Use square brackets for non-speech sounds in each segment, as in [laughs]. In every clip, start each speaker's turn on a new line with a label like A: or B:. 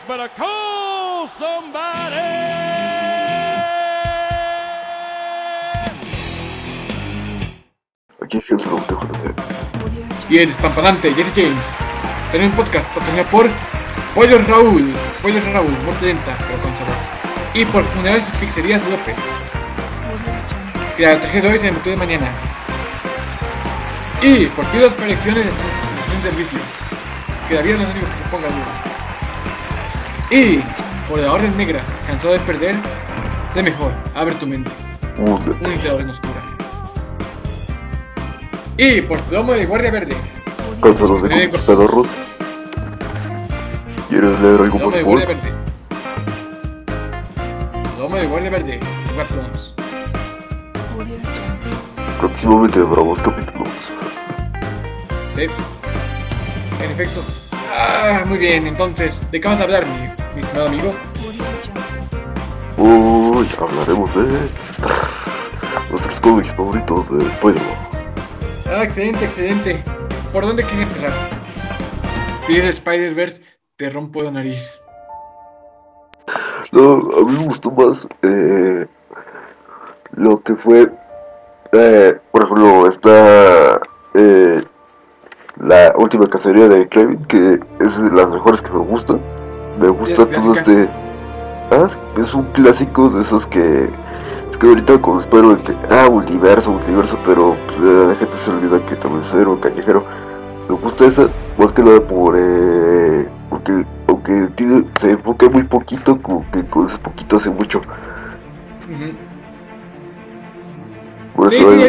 A: else better call somebody.
B: Y el despampanante Jesse James. Tenemos un podcast patrocinado por Pollo Raúl. Pollo Raúl, muerte lenta, pero con sabor. Y por Funerales y Pizzerías López. Que la traje de hoy se me de mañana. Y por pidas proyecciones de servicio. Que la vida no es que se ponga duro. Y por la Orden Negra, cansado de perder, sé mejor, abre tu mente. Un inflador en oscura. Y por tu lomo de Guardia Verde,
C: Cansados de conquistadorros. ¿Quieres leer algo más por?
B: Guardia Verde. Lomo de Guardia Verde.
C: Próximamente bravos capítulos.
B: Sí. En efecto. Ah, muy bien, entonces, ¿de qué vamos a hablar, mi estimado amigo?
C: Hoy hablaremos de nuestros cómics favoritos de Spider-Man.
B: Ah, excelente, excelente. ¿Por dónde quieres empezar? Si es Spider-Verse, te rompo la nariz.
C: No, a mí me gustó más eh, lo que fue, eh, por ejemplo, esta eh, la última cacería de Kraven, que es de las mejores que me gustan. Me gusta todo este. Ah, es un clásico de esos que. Es que ahorita cuando espero este. Ah, multiverso, multiverso, pero pues, la gente se olvida que también es cero, callejero. Me gusta esa, más que nada por. Eh, porque aunque tiene, se enfoca muy poquito, como que con ese poquito hace mucho. Por
B: Sí,
C: eso
B: sí,
C: hay-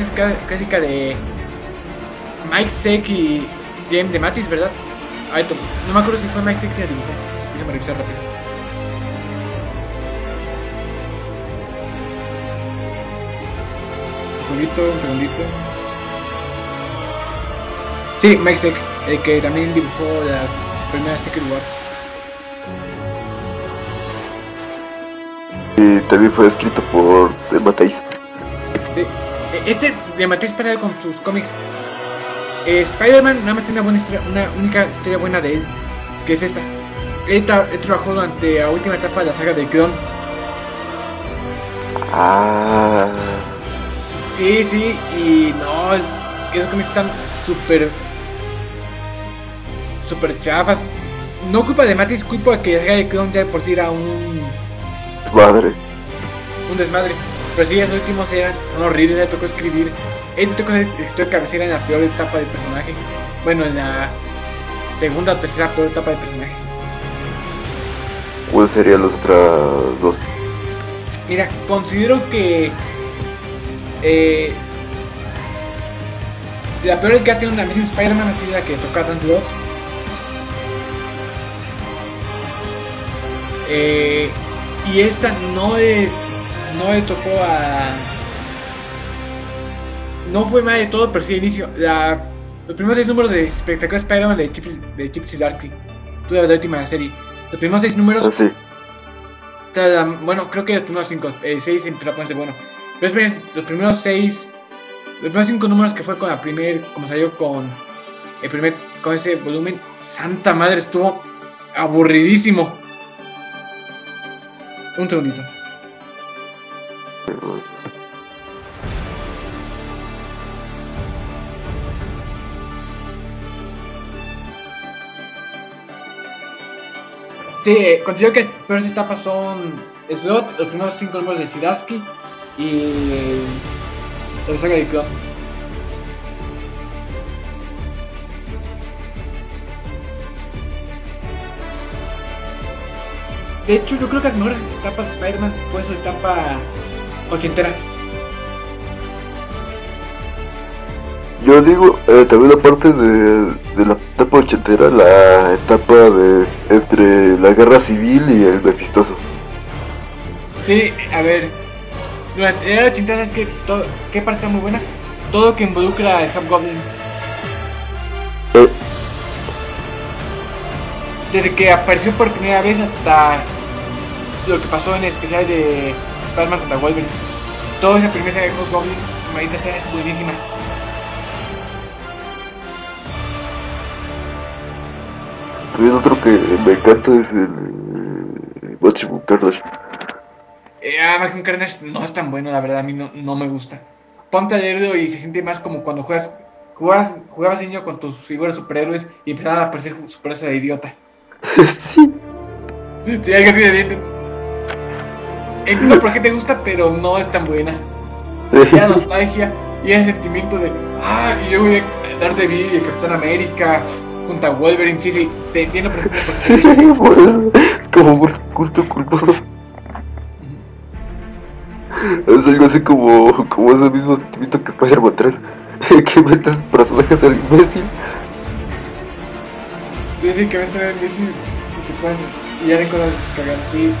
B: es ca- clásica de Mike Seck y Game de Matis, ¿verdad? Ay, no me acuerdo si fue Mike la dibujó. Déjame revisar rápido. Un segundito, un segundito. Sí, Mike el que también dibujó las primeras Secret Wars.
C: y también fue escrito por Emma Tais.
B: Sí. E- Este de Parada con sus cómics. Eh, Spider-Man nada más tiene una buena historia, una única historia buena de él, que es esta. Él, él trabajó durante la última etapa de la saga de Clone.
C: Ah,
B: Sí, sí, y no, es, esos cómics están súper. súper chafas. No culpa de Matis, culpa de que la saga de Clone ya por sí era un,
C: madre.
B: un desmadre. Pero sí, esos últimos eran, son horribles, le tocó escribir. Este escritor de cabecera en la peor etapa del personaje. Bueno, en la segunda o tercera peor etapa del personaje.
C: ¿Cuáles serían las otras dos?
B: Mira, considero que eh, la peor que ha tenido una Amazing Spider-Man ha sido la que tocó a Dan Slott. Eh, y esta no es, no le tocó a no fue mal de todo, pero sí de inicio. La, los primeros seis números de Spectacular Spider-Man de Chip, de Chip Zdarsky. Tú la última de la serie. Los primeros seis números
C: Ah, sí.
B: Bueno, creo que los primeros 5, el 6 empezó a ponerse bueno. Pero es los primeros 6, los primeros 5 números que fue con la primer, como salió con el primer, con ese volumen, santa madre, estuvo aburridísimo. Un segundito. Sí, eh, considero que las peores etapas son Slot, los primeros 5 números de Sidarsky y la saga de Clone. De hecho, yo creo que las mejores etapas de Spider-Man fue su etapa ochentera.
C: Yo digo, eh, también aparte de, de la etapa ochentera, la etapa de entre la guerra civil y el Mephistoso.
B: Sí, a ver. Durante la era ochentera, ¿sabes qué, todo, qué parte está muy buena? Todo que involucra al Hobgoblin.
C: Eh,
B: Desde que apareció por primera vez hasta lo que pasó en el especial de Spider-Man contra Wolverine. Toda esa primera de Hobgoblin, maldita sea, es buenísima.
C: También otro que me encanta es el eh, Maximum Carnage.
B: Eh, ah, Maximum Carnage no es tan bueno, la verdad, a mí no, no me gusta. Ponte a leerlo y se siente más como cuando juegas, jugabas, jugabas niño con tus figuras superhéroes y empezaban a aparecer superhéroes de idiota. [laughs]
C: sí.
B: Sí, algo así de bien. Entiendo por qué te gusta, pero no es tan buena. Y la nostalgia y el sentimiento de, ah, y yo voy a dar de vida y Capitán América junto a Wolverine, sí, sí, te entiendo perfectamente. [laughs]
C: Es como por gusto culposo. Es algo así como, como ese mismo sentimiento que Spider-Man 3. [laughs] que metes personajes al imbécil.
B: Sí, sí, que ves primero imbécil y te ponen, y ya de cosas cagadas, sí.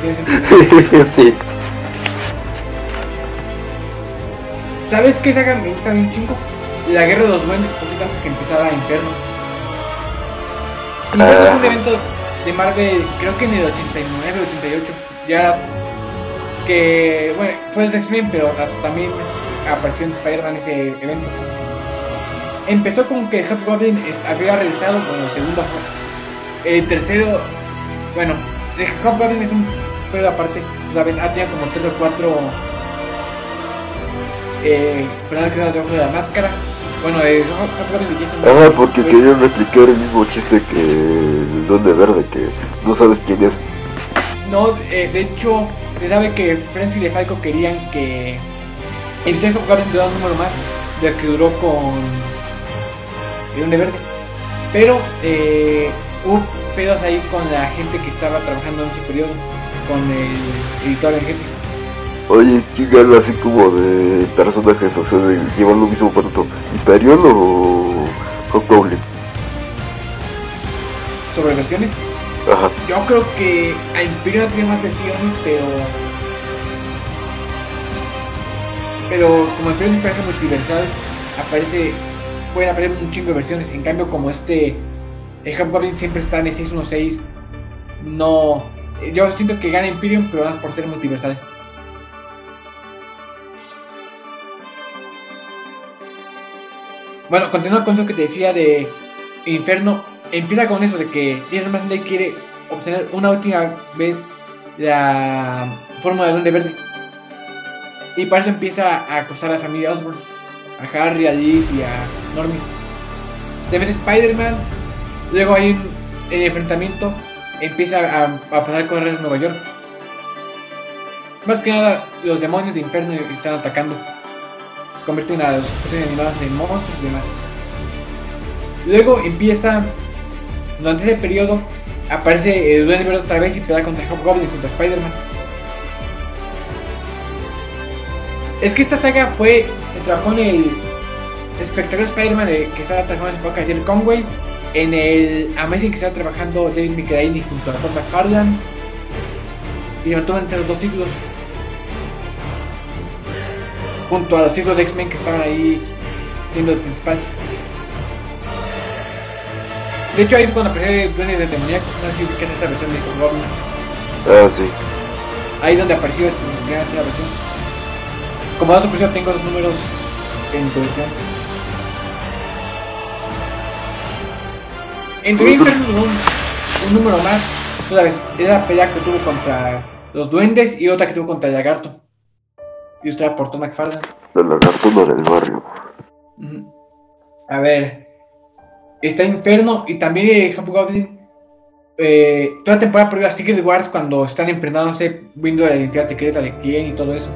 B: [laughs]
C: sí.
B: ¿Sabes qué saga me gusta bien chingo? La Guerra de los Duendes, poquito antes que empezara Inferno. Inferno es un evento de Marvel, creo que en el 89, 88. Ya que, bueno, fue de X-Men, pero ah, también apareció en Spider-Man ese evento. Empezó con que Hobgoblin había regresado, bueno, el segundo. El tercero, bueno, el Hobgoblin es un pedo aparte, tú sabes, ah, tenía como tres o cuatro eh, personas que de la máscara. Bueno, eh,
C: Ah, porque querían replicar el mismo chiste que el Duende Verde, que no sabes quién es.
B: No, eh, de hecho, se sabe que Frenzy y DeFalco querían que el Hobgoblin durara un número más de que duró con el Duende Verde. Pero eh, hubo pedos ahí con la gente que estaba trabajando en ese periodo, con el editor en jefe.
C: Oye, ¿quién gana así como de personajes? O sea, de, ¿llevan lo mismo tanto? ¿Hyperion o Hobgoblin?
B: sobre versiones.
C: Ajá.
B: Yo creo que a Imperio tiene más versiones, pero. Pero como Imperio es un personaje multiversal, aparece. Pueden aparecer un chingo de versiones. En cambio, como este. El Hobgoblin siempre está en el 616. No. Yo siento que gana Imperium, pero más por ser multiversal. Bueno, continuando con lo que te decía de Inferno, empieza con eso de que Jason Massey quiere obtener una última vez la forma de Duende Verde. Y para eso empieza a acosar a la familia Osborn, a Harry, a Liz y a Normie. Se mete Spider-Man, luego hay un el enfrentamiento, empieza a, a pasar cosas en Nueva York. Más que nada, los demonios de Inferno están atacando. Convierten a los animados en monstruos y demás. Luego empieza, durante ese periodo, aparece el Duende Verde otra vez y pelea contra Hobgoblin contra Spider-Man. Es que esta saga fue, se trabajó en el espectacular Spider-Man de- que estaba trabajando en su época Jerry Conway, en el Amazing que estaba trabajando David Michelaini junto a Tom McFarlane, y mantuvo entre los dos títulos. Junto a los títulos de X-Men que estaban ahí siendo el principal. De hecho, ahí es cuando apareció Duende del Demoníaco. No sé si ubican esa versión de Hobgoblin.
C: Ah, sí.
B: Ahí es donde apareció esta esa versión. Como dato curioso, tengo esos números en colección. En tuvo un, un número más. Tú sabes, esa pelea que tuvo contra los duendes y otra que tuvo contra el lagarto. Y usted por Tom McFarlane.
C: La lagartona del barrio.
B: A ver. Está Inferno y también eh, Hobgoblin. Eh, toda la temporada previa a Secret Wars cuando están enfrentándose, viendo la identidad secreta de quién y todo eso.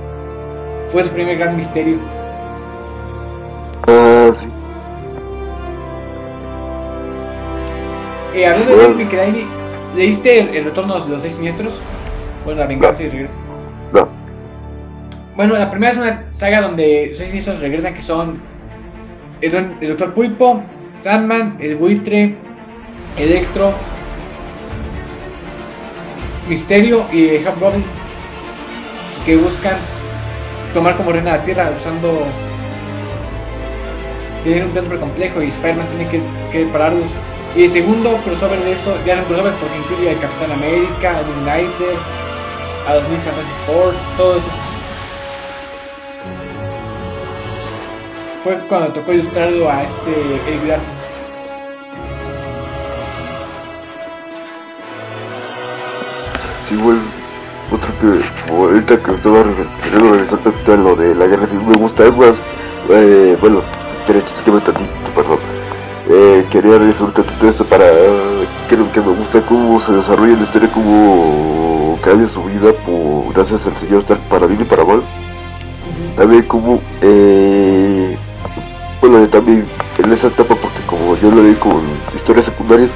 B: Fue su primer gran misterio.
C: Ah, sí.
B: Eh, hablando de David ¿leíste el, el retorno de los seis siniestros? Bueno, la venganza y regreso.
C: No.
B: Bueno, la primera es una saga donde seis siniestros regresan, que son el, el Doctor Pulpo, Sandman, el Buitre, Electro, Misterio y Hobgoblin, que buscan tomar como reina la Tierra usando... Tienen un templo complejo y Spider-Man tiene que, pararlos. Y el segundo crossover de eso, ya un crossover porque incluye al Capitán América, a United, a los New Fantastic Four, todo eso. Fue cuando tocó ilustrarlo a este Eric Larson.
C: sí, igual, otro que, ahorita que estaba revisar tantito lo de la guerra civil, me gusta más, eh, bueno, derechito tantito, perdón. Eh, quería revisar un tantito esto para, creo que me gusta cómo se desarrolla la historia, cómo cambia su vida por, gracias al señor Stark para bien y para mal. También como, eh, bueno, también en esa etapa, porque como yo lo vi con historias secundarias,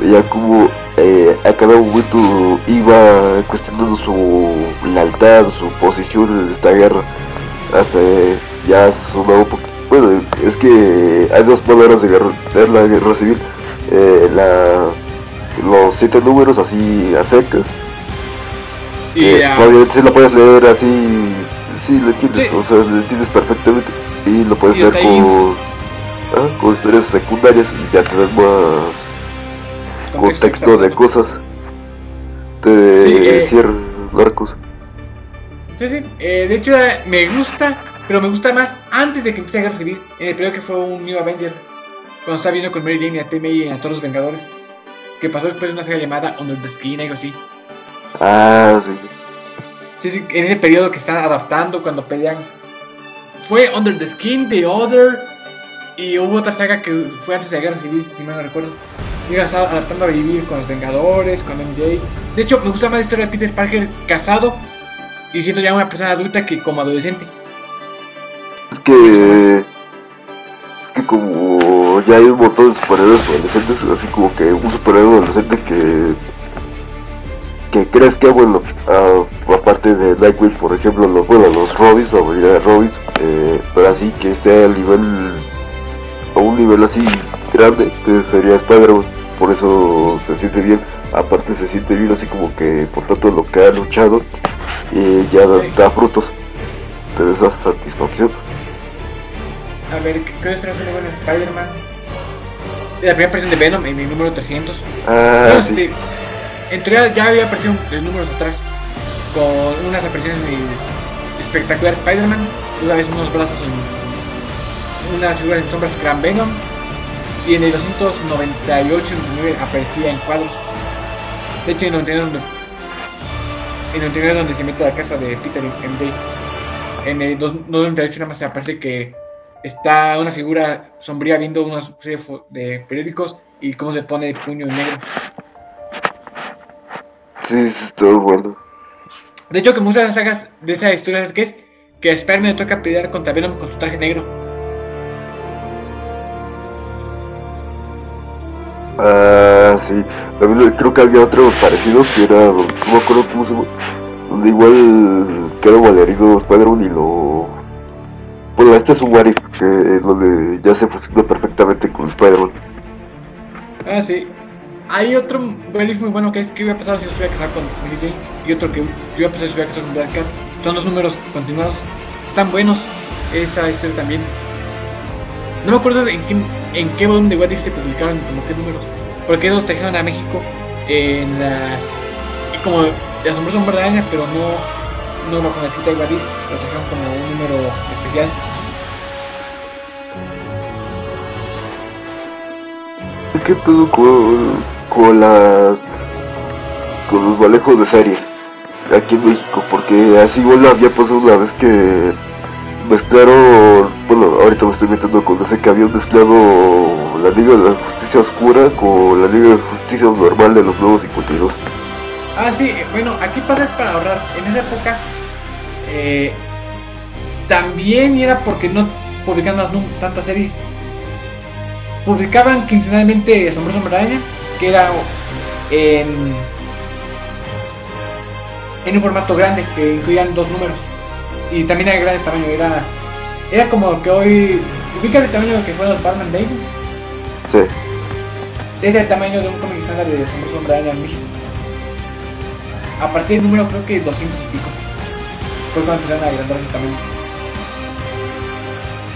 C: veía como eh, a cada momento iba cuestionando su lealtad, su posición en esta guerra, hasta ya sumaba un poquito. Bueno, es que hay dos palabras de, guerra, de la guerra civil, eh, la, los siete números así a secas.
B: Y
C: Eh, obviamente sí lo puedes leer así, sí lo entiendes,
B: Sí.
C: o sea, lo entiendes perfectamente y lo puedes
B: Y ahí
C: con, ah, con historias secundarias y ya te das más contexto de cosas de
B: Sí, eh.
C: ciertos narcos.
B: Sí, sí. eh, de hecho, me gusta, pero me gusta más antes de que empiece la guerra civil. En el periodo que fue un New Avenger. Cuando estaba viendo con Mary Jane y a T. May y a todos los Vengadores. Que pasó después de una saga llamada Under the Skin, algo así.
C: Ah, sí.
B: En ese periodo que están adaptando cuando pelean. Fue Under the Skin, The Other. Y hubo otra saga que fue antes de la guerra civil, si mal no recuerdo. Está adaptando a vivir con los Vengadores, con MJ. De hecho, me gusta más la historia de Peter Parker casado y siendo ya una persona adulta que como adolescente.
C: Es que, que como ya hay un montón de superhéroes adolescentes, así como que un superhéroe adolescente que que crees que bueno, ah, aparte de Nightwing, por ejemplo, los, bueno, los Robins, la mayoría de Robins, eh, pero así que esté al nivel, a un nivel así grande, que sería Spider-Man, por eso se siente bien, aparte se siente bien así como que por tanto lo que ha luchado, y ya da, frutos, te da satisfacción.
B: A ver, ¿qué fue bueno en Spider-Man? La primera aparición de Venom en el número 300.
C: Ah, sí.
B: este, en teoría ya había aparecido en números atrás con unas apariciones de espectacular Spider-Man, una vez unos brazos en unas figuras en sombras eran Venom y en el 298 y 99 aparecía en cuadros. De hecho en 99 donde, en 99 donde se mete la casa de Peter MJ. En el 298 nada más se aparece que está una figura sombría viendo una serie de periódicos y cómo se pone puño en negro.
C: Sí, todo bueno.
B: De hecho, que muchas de las sagas de esa historia es que es que Spider-Man le toca pelear contra Venom con su traje negro.
C: Ah, sí. También creo que había otro parecido que era, no me acuerdo cómo se llama, donde igual queda malherido Spider-Man y lo... Bueno, este es un What If, que donde ya se fusiona perfectamente con Spider-Man.
B: Ah, sí. Hay otro belief muy bueno que es que hubiera pasado si no se hubiera casado con Mary Jane y otro que hubiera pasado si se hubiera casado con Black Cat. Son dos números continuados. Están buenos esa historia también. No me acuerdo en qué, en qué volumen de What se publicaron, como qué números. Porque esos trajeron a México en las. como de asombroso hombre pero no, no bajo la etiqueta de What lo trajeron como un número especial.
C: ¿Qué pedo con, las... con los malejos de serie aquí en México? Porque así igual había pasado una vez que mezclaron, bueno, ahorita me estoy metiendo con ese que habían mezclado la Liga de la Justicia Oscura con la Liga de Justicia Normal de los Nuevos 52.
B: Ah, sí, eh, bueno, aquí pasa es para ahorrar. En esa época eh, también era porque no publicaban num- tantas series. Publicaban quincenalmente Asombroso Hombre Araña, que era en, en un formato grande, que incluían dos números. Y también era grande tamaño, era, era como que hoy. ¿Ubicas el tamaño que fueron los Batman Daily?
C: Sí.
B: Es el tamaño de un cómic estándar de Asombroso Hombre Araña en México. A partir del número creo que 200 y pico. Fue cuando empezaron a agrandar ese tamaño.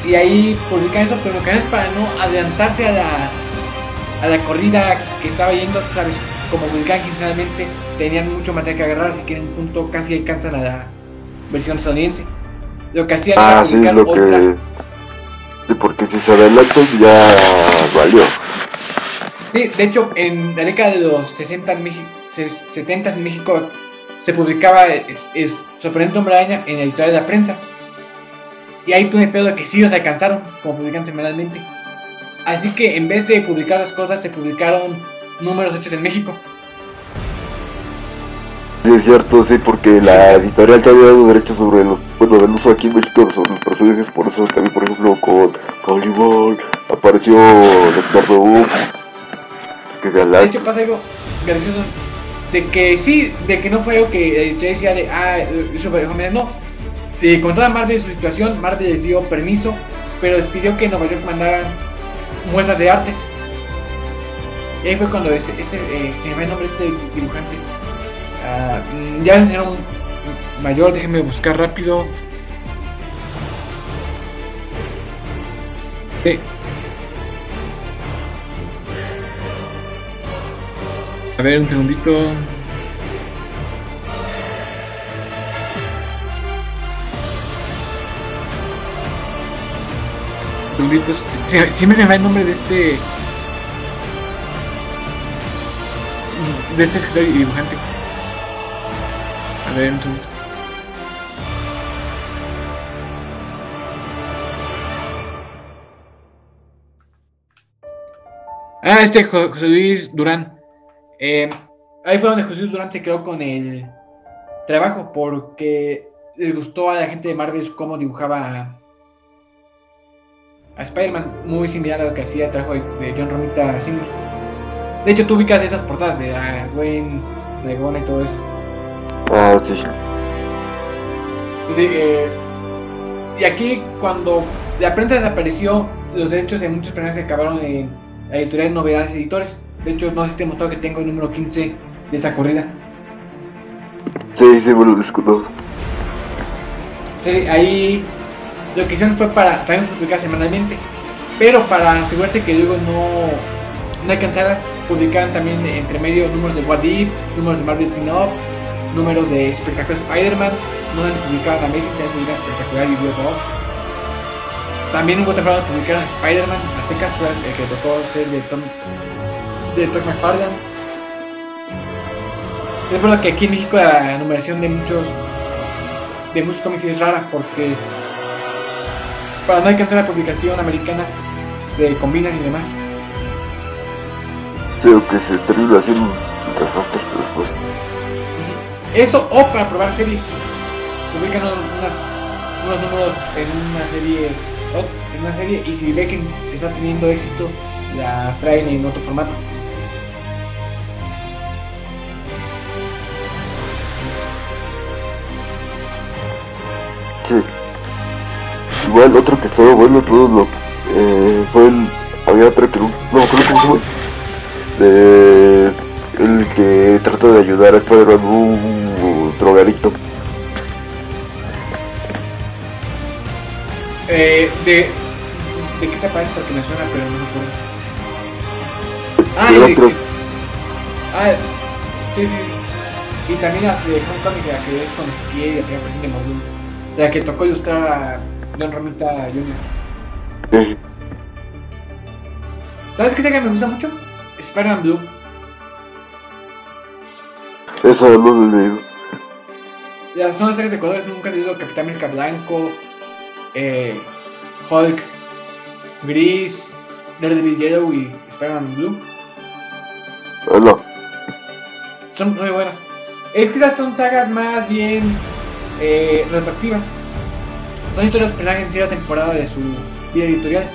B: Y ahí publican eso, pero lo que hacen es para no adelantarse a la, a la corrida que estaba yendo, ¿sabes? Como publicaban quincenalmente, tenían mucho material que agarrar, así que en un punto casi alcanzan a la versión estadounidense. Lo que hacían
C: Ah,
B: era
C: sí, lo
B: otra.
C: que... Sí, porque si se adelantan ya valió.
B: Sí, de hecho, en la década de los 60 en México, 70 en México se publicaba es, es Sorprendente Hombre Araña en el editorial de la prensa. Y ahí tuve pedo de que sí los alcanzaron, como publican semanalmente. Así que en vez de publicar las cosas, se publicaron números hechos en México.
C: Sí, es cierto, sí, porque la editorial te había dado derechos sobre los, bueno, del uso aquí en México sobre los personajes, por eso también, por ejemplo, con Calibur apareció Doctor Who, que
B: De hecho pasa algo gracioso. De que sí, de que no fue algo que editorial decía de, ah, eso fue no. Eh, con toda Marvel su situación, Marvel les dio permiso, pero les pidió que en Nueva York mandaran muestras de artes. Y ahí fue cuando ese, ese, eh, se llama el nombre este dibujante. Mm, ya lo enseñaron mayor, déjenme buscar rápido. Sí. A ver, un segundito. Un segundito, si, si- si me se me va el nombre de este. De este escritor y dibujante. A ver, un segundo. Ah, este Jo- José Luis Durán. Eh, ahí fue donde José Luis Durán se quedó con el trabajo porque le gustó a la gente de Marvel cómo dibujaba a, Spider-Man, muy similar a lo que hacía el trabajo de, de John Romita Sr. De hecho, tú ubicas esas portadas de ah, Gwen, Legona y todo eso.
C: ah, sí,
B: Entonces, eh, y aquí, cuando la prensa desapareció, los derechos de muchos personajes acabaron en la editorial Novedades Editores. De hecho, no sé si te he mostrado que tengo el número 15 de esa corrida.
C: sí, sí, me lo discuto.
B: Sí, ahí lo que hicieron fue para también publicar semanalmente. Pero para asegurarse que luego no, no alcanzara, publicaban también entre medio números de What If, números de Marvel Teen Up, números de Espectacular Spider-Man, no publicaban Amazing, también publicaban Espectacular y Up. También hubo temporada donde publicaron Spider-Man, a secas, el que tocó ser de Tom, de Tom McFarlane. Es verdad que aquí en México la numeración de muchos de muchos cómics es rara porque para no alcanzar la publicación americana se combinan y demás.
C: Sí, aunque se termina haciendo un desastre después.
B: Eso o para probar series. Publican unos, unos números en una serie en una serie y si ve que está teniendo éxito la traen en otro formato.
C: Sí. Igual otro que estaba bueno todo lo eh, fue el había otro que no se llama de el que trata de ayudar a Spider-Man un drogadicto
B: Eh, de, ¿De qué te parece? Porque me suena pero no me acuerdo. Ah, de-
C: creo-
B: ah, sí, sí. Y también las de Homecoming, la que es con y la primera versión de Modul. La que tocó ilustrar a John Romita Jr.
C: eh,
B: ¿Sabes qué saga me gusta mucho? Spider-Man Blue.
C: esa no lo he leído
B: Las son las sagas de colores, nunca he leído Capitán América Blanco, eh, Hulk, Gris, Daredevil Yellow y Spider-Man Blue.
C: no
B: Son muy buenas. Es que esas son sagas más bien eh, retroactivas. Son historias personajes en cierta temporada de su vida editorial.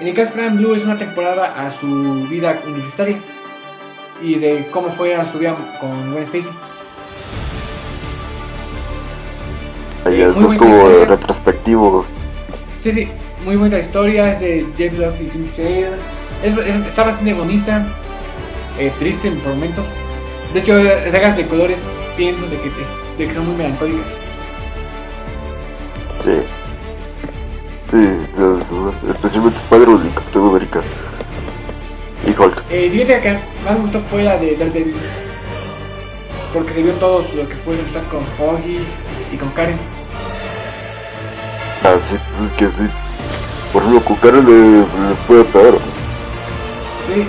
B: En el caso de Spider-Man Blue es una temporada a su vida universitaria y de cómo fue a su vida con Gwen Stacy.
C: ahí
B: Eh,
C: es
B: muy buena
C: como
B: historia.
C: retrospectivo
B: Sí, sí, muy buena historia, es de James Love y Tim. Es, es- está bastante bonita, eh, triste por momentos. De hecho, las sagas de colores pienso de que, de que son muy melancólicas.
C: Sí sí especialmente Spider-Man y Capitán América y Hulk
B: Eh, fíjate que más me gustó fue la de Daredevil. Porque se vio todo lo que fue estar con Foggy y con Karen.
C: ah sí es que sí por ejemplo con Karen le, le puede pegar
B: Sí.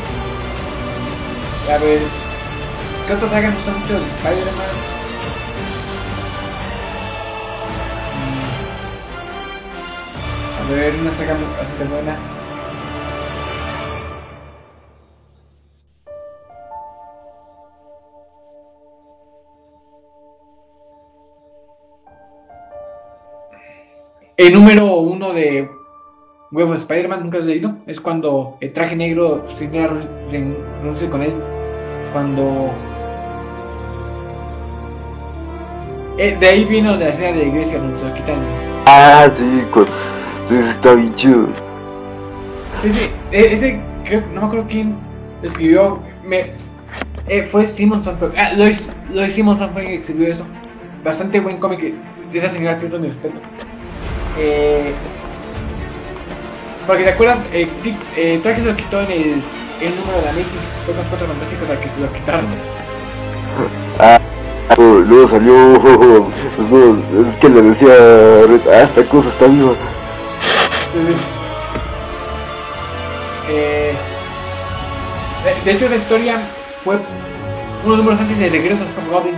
B: A ver, ¿qué otra saga me gusta mucho de Spider-Man? A ver, una saga bastante buena. El número uno de Web of Spider-Man, nunca has leído. Es cuando el traje negro se renuncia con él. Cuando. Eh, de ahí vino la escena de iglesia donde se lo quitan.
C: Ah, sí, sí, está bien chido.
B: Sí, sí, e- ese creo, no me acuerdo quién escribió. Me, eh, fue Simonson, pero, ah, Lois, Lois Simonson fue quien escribió eso. Bastante buen cómic. eh, Esa señora tiene mi respeto. Eh, porque te acuerdas, eh, eh, Traje se lo quitó en el, el número de Amazing. Fue los cuatro fantásticos a que se lo quitaron.
C: Luego, luego salió. [laughs] Es que le decía. Ah, esta cosa está viva.
B: Eh, de, hecho, la historia fue unos números antes de regreso a Home Goblin.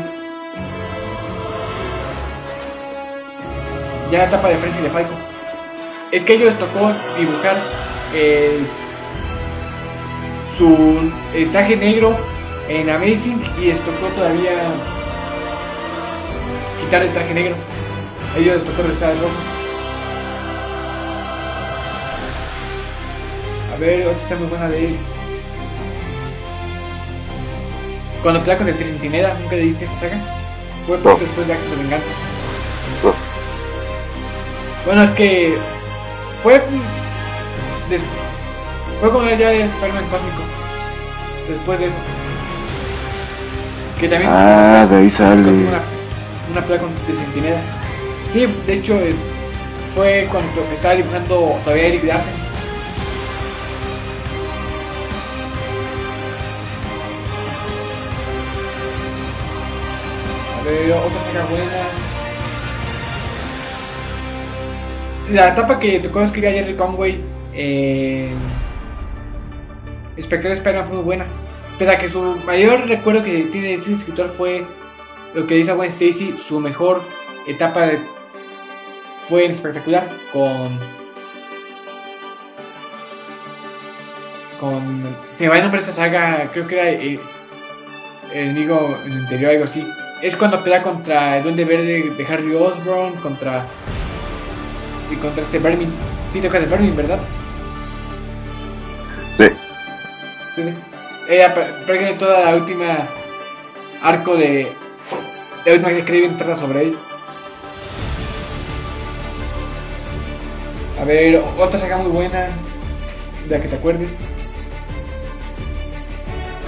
B: Ya la etapa de Frenzy de Falco. Es que ellos tocó dibujar eh, su el traje negro en Amazing y les tocó todavía quitar el traje negro. Ellos les tocó regresar al rojo. A ver, otra está muy buena de él. Cuando pelea con el Tricentinela, ¿nunca leíste esa saga? Fue poco
C: No.
B: después de Actos de Venganza.
C: No.
B: Bueno, es que fue. des- fue cuando ya es Spider-Man cósmico. Después de eso. Que también.
C: Ah, de ahí sale.
B: Una, una pelea con el Tricentinela. Sí, de hecho, eh, fue cuando estaba dibujando todavía Eric Larsen. A ver, otra saga buena. La etapa que tocó escribir a Jerry Conway en Inspector Spider-Man fue muy buena. Pese a que su mayor recuerdo que tiene ese escritor fue lo que dice Gwen Stacy, su mejor etapa de- fue espectacular con. con. Se me va el nombre de esta saga, creo que era eh, enemigo en el interior, algo así. Es cuando pelea contra el Duende Verde de Harry Osborn, contra. y contra este Vermin. Sí, tocas de Vermin, ¿verdad?
C: Sí.
B: Sí, sí. Ella pr- prácticamente toda la última arco de. La última que Kraven trata sobre él. A ver, otra saga muy buena. De la que te acuerdes.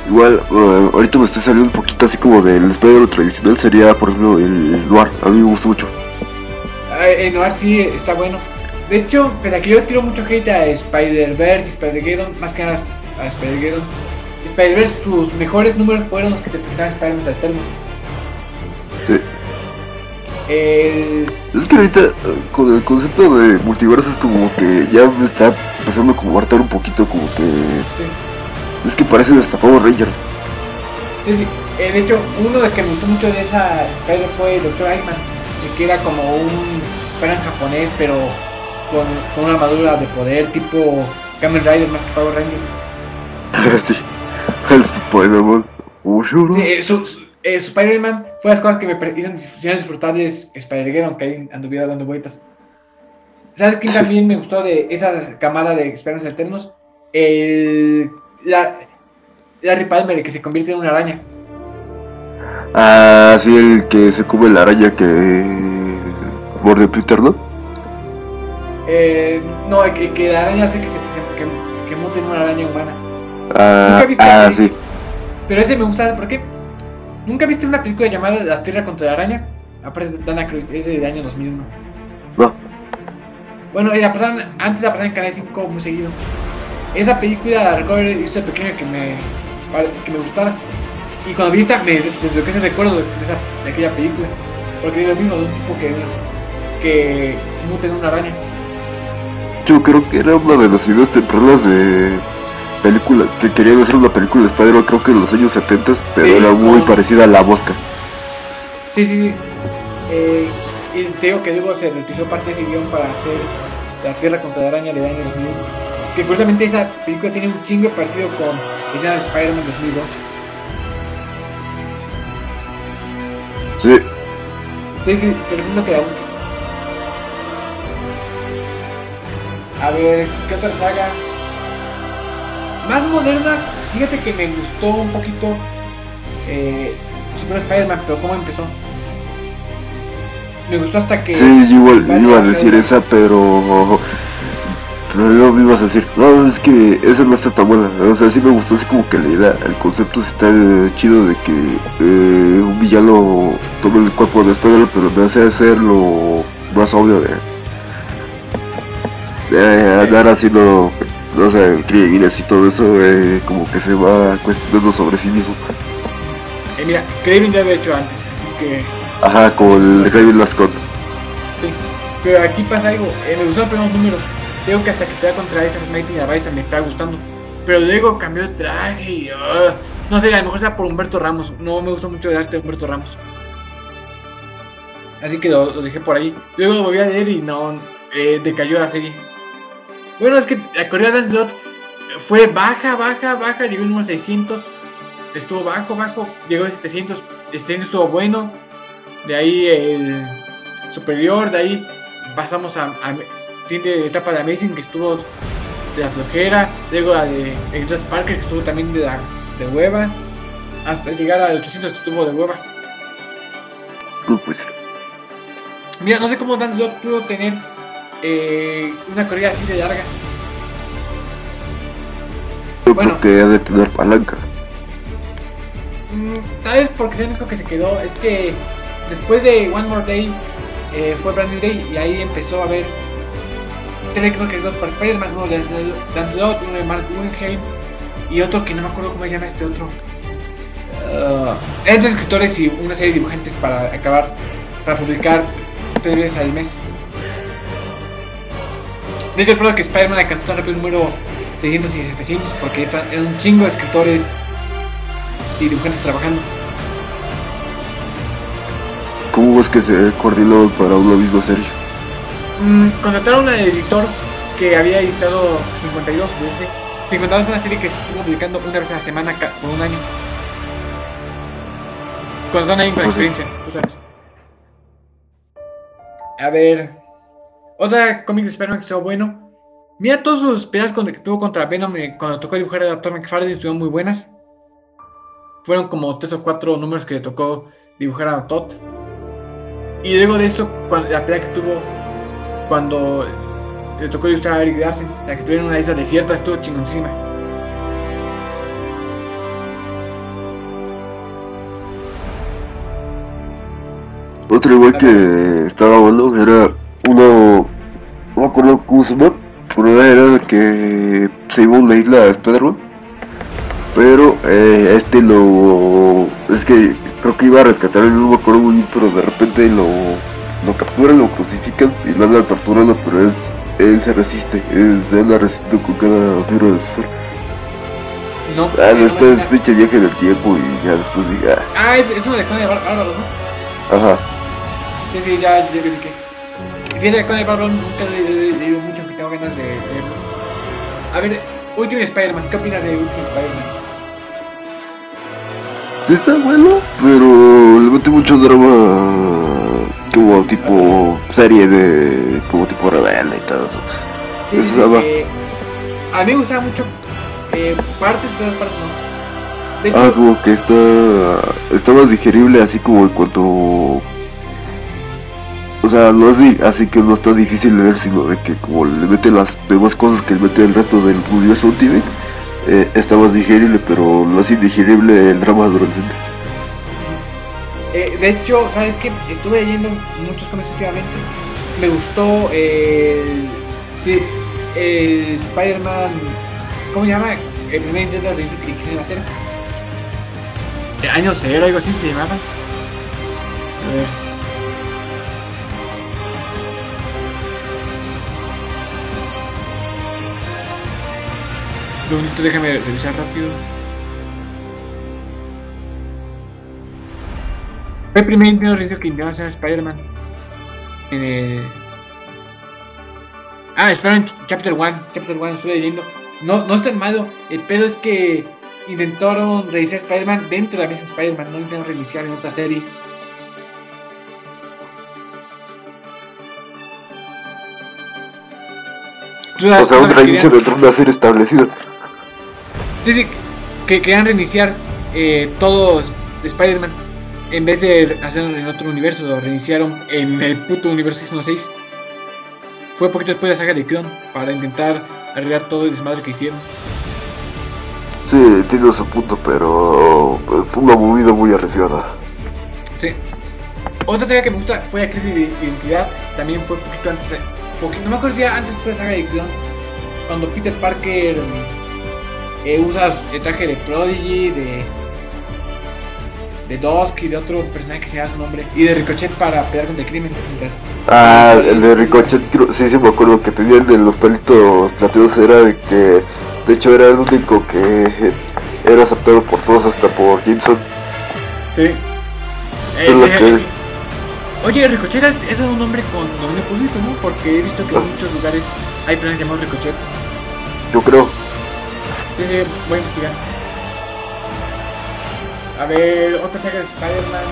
C: Igual, eh, ahorita me estoy saliendo un poquito así como del Spider tradicional. Sería, por ejemplo, el Noir. A mí me gusta mucho.
B: Ah, En Noir sí está bueno. De hecho, pese a que yo tiro mucho hate a Spider-Verse y Spider-Geddon, más que nada a Spider-Geddon. Spider-Verse, sus mejores números fueron los que te presentaban Spider-Man Alternos.
C: Sí.
B: El,
C: Es que ahorita, eh, con el concepto de multiverso, es como que ya me está empezando como a hartar un poquito, como que. Es que parecen hasta Power Rangers.
B: Sí, sí. Eh, de hecho, uno de que me gustó mucho de esa Spider fue el Dr. Eggman, que era como un Spider-Man japonés, pero con, con una armadura de poder tipo Kamen Rider más que Power Ranger. [laughs]
C: sí. El Spider-Man. Oh.
B: Sí, eh, su, su- eh, Spider-Man fue las cosas que me hicieron dis- disfrutables Spider-Man, que ahí anduviera dando vueltas. ¿Sabes quién también me gustó de esa camada de Spider-Man Alternos? El, la, Larry Palmer, que se convierte en una araña.
C: Ah, sí, el que se come la araña que. Borde Peter, ¿no?
B: Eh, no, que, que la araña hace que se que, que, mute en una araña humana.
C: Ah,
B: ¿Nunca viste
C: ah sí.
B: Pero ese me gusta, ¿por qué? ¿Nunca viste una película llamada La Tierra contra la Araña? Aparte de Dana Cruz, es del año 2001.
C: No.
B: Bueno, y la antes la pasaban en Canal 5 muy seguido. Esa película la recuerdo hizo de pequeño que me, que me gustara. Y cuando vi esta, me desbloqueé ese recuerdo de, esa, de aquella película. Porque es lo mismo de un tipo que, que muta en una araña.
C: Yo creo que era una de las ideas tempranas de película que querían hacer una película de Spider-Man, creo que en los años 70, pero
B: Sí,
C: era muy
B: con-
C: parecida a La Mosca.
B: Sí, sí, sí. Eh, y te digo que luego se reutilizó parte de ese guion para hacer La Tierra contra la Araña del año 2001. Que curiosamente esa película tiene un chingo parecido con esa de Spider-Man 2002.
C: Sí,
B: Sí, sí, te recomiendo que la busques. A ver, ¿qué otra saga? Más modernas, fíjate que me gustó un poquito eh, Super Spider-Man, pero ¿cómo empezó? Me gustó hasta que...
C: sí, yo iba a decir esa, pero. Pero luego me ibas a decir, no, es que esa no está tan buena. O sea, sí me gustó así como que la idea, el concepto está chido de que eh, un villano tome el cuerpo de Spider-Man, pero me hace hacerlo más obvio de. de andar haciendo, no sé, crímenes y todo eso, eh, como que se va cuestionando sobre sí mismo.
B: Eh, mira, Kraven ya lo he hecho antes, así que...
C: Ajá, como el Raven Lascon.
B: Sí, pero aquí pasa algo. me gustaron los primeros números. Digo que hasta que pelea contra Smite y la Bison me está gustando. Pero luego cambió de traje y. ah, no sé, a lo mejor sea por Humberto Ramos. No me gusta mucho el arte de Humberto Ramos. Así que lo, lo dejé por ahí. Luego lo volví a leer y no. eh, decayó la serie. Bueno, es que la Corea Dance Lot fue baja, baja, baja. Llegó el número 600. Estuvo bajo, bajo. Llegó el 700. 700 estuvo bueno. De ahí el superior. De ahí pasamos a, a siguiente etapa de Amazing que estuvo de la flojera, luego la de Exodus Parker que estuvo también de la de hueva, hasta llegar al 800 que estuvo de hueva.
C: No, pues,
B: Mira, no sé cómo Dog pudo tener eh, una corrida así de larga.
C: yo
B: Bueno.
C: creo que ha de tener palanca.
B: Mm, tal vez porque es el único que se quedó. Es que después de One More Day eh, fue Brand New Day y ahí empezó a haber tres creo que dos para Spider-Man, uno de Lancelot, uno de Mark Guggenheim y otro que no me acuerdo cómo se llama este otro. Uh, eran tres escritores y una serie de dibujantes para acabar, para publicar tres veces al mes. De hecho, recuerdo que Spider-Man alcanzó tan rápido el número 600 y 700 porque están, eran un chingo de escritores y dibujantes trabajando.
C: ¿Cómo ves que se coordinó para una misma serie?
B: Mm, contrataron a un editor que había editado 52 veces. 52 fue una serie que se estuvo publicando una vez a la semana por un año. Contrataron a alguien con experiencia, tú sabes. A ver. Otra cómic de Spider-Man que estuvo bueno. Mira todos sus peleas con- que tuvo contra Venom eh, cuando tocó dibujar a Dr. McFarlane estuvieron muy buenas. Fueron como tres o cuatro números que le tocó dibujar a Todd. Y luego de eso, cuando, la pelea que tuvo cuando le tocó ilustrar a Eric Larsen, la que tuvieron una isla desierta, estuvo chingoncísima.
C: Otro igual que estaba bueno era uno, no me acuerdo cómo se llama, pero era que se iba a una isla a Spider-Man. Pero eh, este lo. Es que creo que iba a rescatar, no me pero de repente lo, lo capturan, lo crucifican y lo andan torturando, pero él, él se resiste, él se anda resistiendo con cada fibra de su ser.
B: No,
C: Ah,
B: no me
C: después
B: suena.
C: pinche viaje en el tiempo y ya después dije, ah,
B: Ah, es, es uno de Conan de Bar- Bárbaros, ¿no?
C: ajá.
B: Sí, sí, ya, ya. Y fíjate que Conan de Bárbaros nunca le he leído mucho, aunque tengo ganas de leerlo. A ver, Ultimate Spider-Man, ¿qué opinas de Ultimate Spider-Man?
C: Sí está bueno, pero le mete mucho drama como tipo serie de como tipo rebelde y todo eso.
B: Sí, eh, a mí me gustaba mucho eh, partes, pero partes no. De hecho,
C: Ah, como que está está más digerible así como en cuanto o sea, no es así que no está difícil de leer, sino de que como le mete las demás cosas que le mete el resto del universo Ultimate, eh, está más digerible, pero no es indigerible el drama adolescente.
B: Eh, de hecho, ¿sabes qué? Estuve leyendo muchos cómics últimamente. Me gustó el. Sí, el Spider-Man. ¿Cómo se llama? El primer intento de que quisieron hacer. Año cero, algo así se llamaba. A ver. Un déjame revisar rápido. Fue el primer Reinicio que intentó hacer Spider-Man. En el... Ah, Spider-Man Chapter 1. Chapter 1, estuve leyendo. No, no es tan malo. El pedo es que intentaron reiniciar Spider-Man dentro de la misma Spider-Man. No intentaron reiniciar en otra serie.
C: O sea, un reinicio dentro de una serie establecida.
B: Sí, sí, que querían reiniciar eh, todos Spider-Man. En vez de hacerlo en otro universo, lo reiniciaron en el puto universo 616. Fue poquito después de la saga de Clon para intentar arreglar todo el desmadre que hicieron.
C: Sí, tiene su punto, pero pues, fue una movida muy arriesgada.
B: Sí. Otra saga que me gusta fue la crisis de identidad. También fue poquito antes. de- poquito- no me acuerdo si era antes de la saga de Clon. Cuando Peter Parker eh, usa el traje de Prodigy, de. De Dusk y de otro personaje que se llama su nombre. Y de Ricochet para pelear contra el crimen. Mientras,
C: Ah, el de Ricochet, creo- sí, sí me acuerdo que tenía el de los pelitos plateados, era el que de hecho era el único que era aceptado por todos, hasta por Gibson.
B: Sí.
C: Es lo
B: Ese-
C: que-
B: Oye, Ricochet es un nombre con dominio público, ¿no? Porque he visto que en muchos lugares hay personas llamados Ricochet.
C: Yo creo.
B: Sí, sí, voy a investigar. A ver, otra saga de Spider-Man.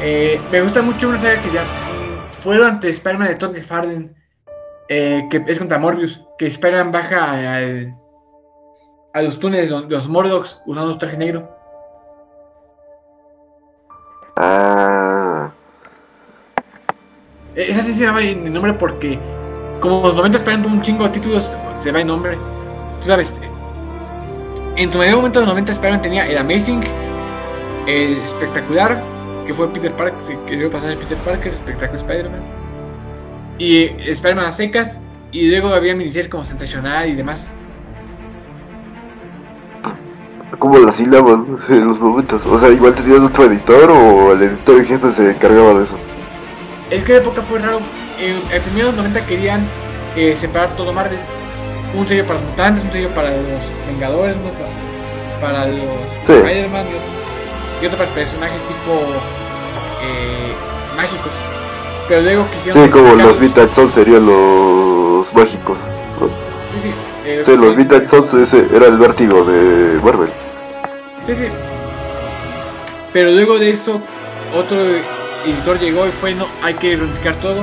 B: Eh, me gusta mucho una saga que ya fue durante Spider-Man de Todd McFarlane. Eh, que es contra Morbius. Que Spider-Man baja al, a los túneles de los- Mordocs usando su traje negro.
C: Ah,
B: Esa sí se llama en nombre porque, como los 90 Spider-Man tuvo un chingo de títulos, se va en nombre. Tú sabes, en tu mayor momento de los 90 Spider-Man tenía el Amazing, el Espectacular, que fue Peter Parker, se quería pasar de Peter Parker, Espectacular Spider-Man, y Spider-Man a secas, y luego había miniseries como Sensacional y demás.
C: como las sílabas en los momentos. O sea, igual tenías otro editor o el editor en jefe se encargaba de eso.
B: Es que de época fue raro. En, en primeros 90 querían eh, separar todo Marvel. Un sello para los mutantes, un sello para los Vengadores, ¿no? Pa- para, los
C: Sí.
B: Spider-Man y otro, para personajes tipo eh, mágicos. Pero luego quisieron.
C: Sí, como los. Vintage Souls serían los mágicos. ¿no?
B: Sí, sí. eh,
C: Sí, los Vintage Souls ese era el vértigo de Marvel.
B: Sí, sí. Pero luego de esto, otro editor llegó y fue, no, hay que reunificar todo.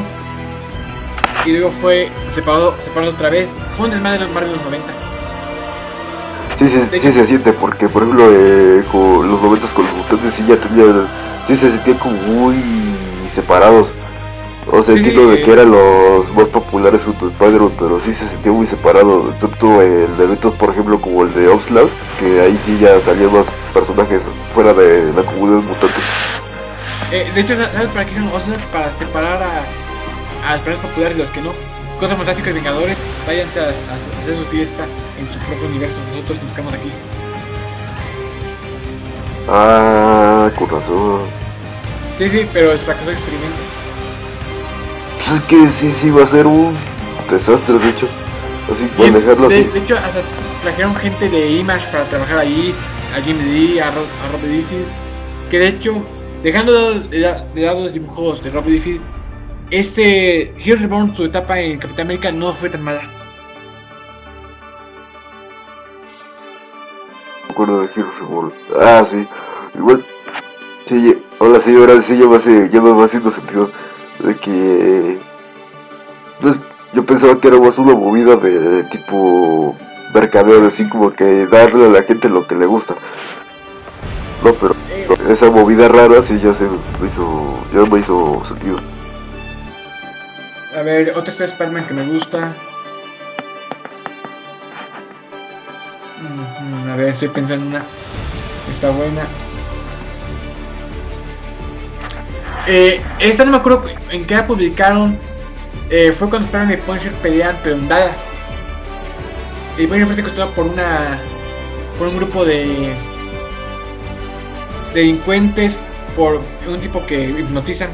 B: Y luego fue separado, separado otra vez. Fue un desmadre de los Marvel de los 90.
C: Sí, sí, sí se siente, porque por ejemplo eh, con los momentos con los mutantes sí ya tenían, sí se sentían como muy separados. O sea,
B: Sí, sí,
C: entiendo de
B: eh.
C: que eran los más populares junto a Spider-Man, pero sí se sentía muy separado. Tanto el de eventos, por ejemplo, como el de Oxlack, que ahí sí ya salían más personajes fuera de la comunidad mutante.
B: Eh, de hecho, ¿sabes para qué hicieron Osner? Para separar a, a los personajes populares de los que no. Cosas fantásticas Vengadores, váyanse a, a hacer su fiesta en su propio universo. Nosotros nos quedamos aquí.
C: Ah, con razón.
B: Sí, sí, pero es fracasó el experimento.
C: Pues es que sí, sí va a ser un desastre, de hecho. Así,
B: Y
C: por
B: es-
C: dejarlo
B: de,
C: así.
B: de hecho, hasta trajeron gente de Image para trabajar ahí, a Jim Lee, a, Ro- a Rob Liefeld, que de hecho, dejando de, de lado los dibujos de Rob Liefeld, ese Hero Reborn, su etapa en Capitán América, no fue tan mala.
C: me acuerdo de Heroes Reborn. Ah, sí. Igual. Sí, ahora sí, ahora sí ya me, hace, ya me va haciendo sentido. De que. Pues, yo pensaba que era más una movida de tipo. Mercadeo, de así como que darle a la gente lo que le gusta. No, pero
B: Eh,
C: esa movida rara sí ya se me hizo. Ya me hizo sentido.
B: A ver, otra está Spider-Man que me gusta. A ver, estoy pensando en una. Está buena. Eh, esta no me acuerdo en qué la publicaron. Eh, fue cuando Spider-Man y Punisher pelean, pero en Dallas. Y Punisher fue secuestrado por una. por un grupo de. delincuentes. por un tipo que hipnotizan.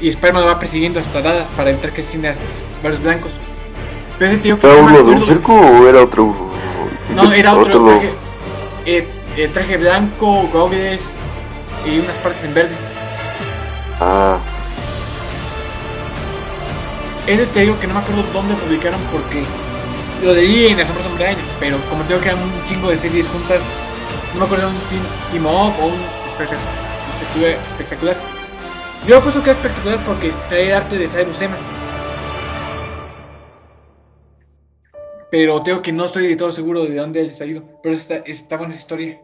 B: Y Spider-Man lo va persiguiendo hasta Dallas para evitar que asesine a varios blancos. Pero ese tío que
C: ¿Era uno de un circo o era otro?
B: no, era otro traje, eh, eh, traje blanco, goggles y unas partes en verde.
C: Ah,
B: ese te digo que no me acuerdo dónde publicaron porque lo leí en Asombroso Hombre Año, pero como tengo que eran un chingo de series juntas, no me acuerdo de un team, team up o un espectacular. espectacular. Yo pienso que es espectacular porque trae arte de Saber Buscema. Pero tengo que no estoy de todo seguro de dónde haya salido. Pero está, está buena esa historia.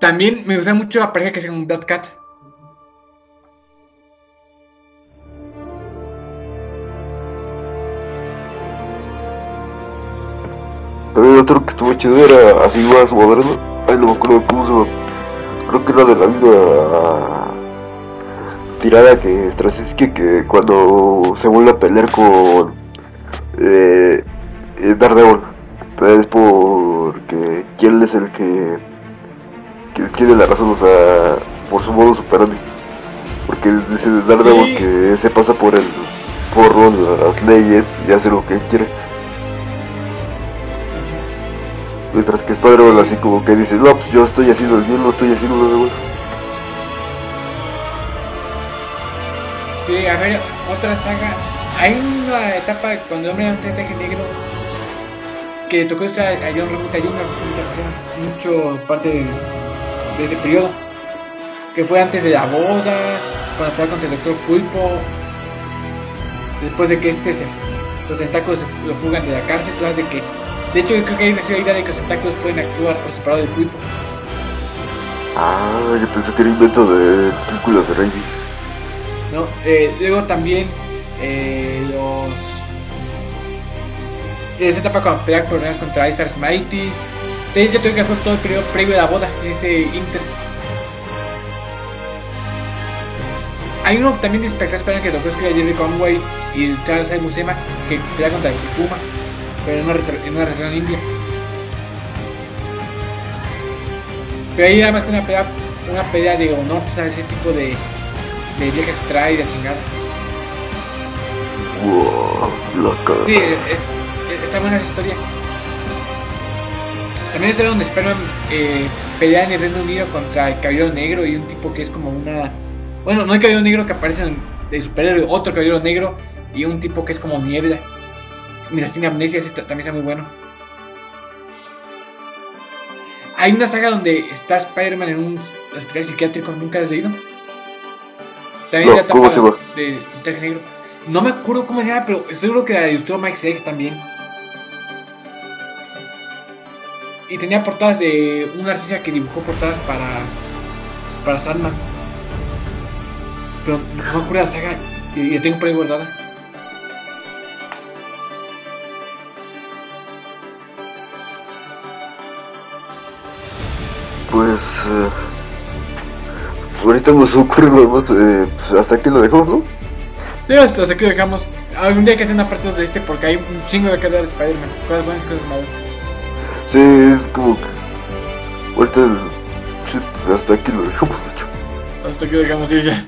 B: También me gusta mucho la pareja que se llama Black Cat.
C: También otro que estuvo chido era así más moderno. Ay, no me acuerdo cómo. Creo que era de la misma tirada que Straczynski que cuando se vuelve a pelear con eh, eh Daredevil. Es porque quién es el que, que tiene la razón, o sea, por su modo superando. Porque dice Daredevil
B: Sí.
C: que se pasa por el porro las leyes y hace lo que quiere. Mientras que Spider-Man así como que dice, no, pues yo estoy haciendo el no estoy haciendo lo de bueno.
B: Sí, a ver, otra saga. Hay una etapa cuando hombre traje negro que tocó esta a John Romita Jr. mucho parte de, de ese periodo. Que fue antes de la boda, cuando estaba contra el Doctor Pulpo. Después de que este se, los tentáculos se- lo fugan de la cárcel, tras de que. De hecho, yo creo que hay una idea de que los tentáculos pueden actuar por separado del pulpo.
C: Ah, yo pensé que era invento de películas de Raimi.
B: ¿no? Eh, luego también eh, los. Esa etapa cuando pelean problemas contra Stars Mighty. De hecho, tengo que fue todo el periodo previo a la boda, en ese Inter. Hay uno también de espectacular que tocó escribir a Jerry Conway y el Charles A. Buscema que pelea contra el Puma, pero en una, en una región india. Pero ahí era más que una pelea, una pelea de honor, ¿sabes? Ese tipo de, de vieja extra y de chingada.
C: Wow.
B: Sí, eh, eh, está buena esa historia. También es donde Spider-Man eh, pelea en el Reino Unido contra el Caballero Negro y un tipo que es como una. Bueno, no el Caballero Negro que aparece en de superhéroe, otro Caballero Negro y un tipo que es como niebla. Mientras tiene amnesia, ese ta- también está muy bueno. Hay una saga donde está Spider-Man en un hospital psiquiátrico, nunca has leído. También
C: No,
B: la etapa
C: ¿cómo se llama?
B: de traje negro. No me acuerdo cómo se llama, pero estoy seguro que la ilustró Mike Zeck también. Y tenía portadas de un artista que dibujó portadas para, pues, para Sandman. Pero no me acuerdo de la saga y y la tengo por ahí guardada.
C: Pues. eh, ahorita no se ocurre nada más. Eh, pues hasta aquí lo dejamos, ¿no?
B: Sí, hasta aquí lo dejamos. Algún día que hacer una parte de este porque hay un chingo de que hablar de Spider-Man. Cosas buenas y cosas malas.
C: Sí, es como que. Ahorita. sí, hasta aquí lo dejamos, de hecho.
B: Hasta aquí lo dejamos y ya.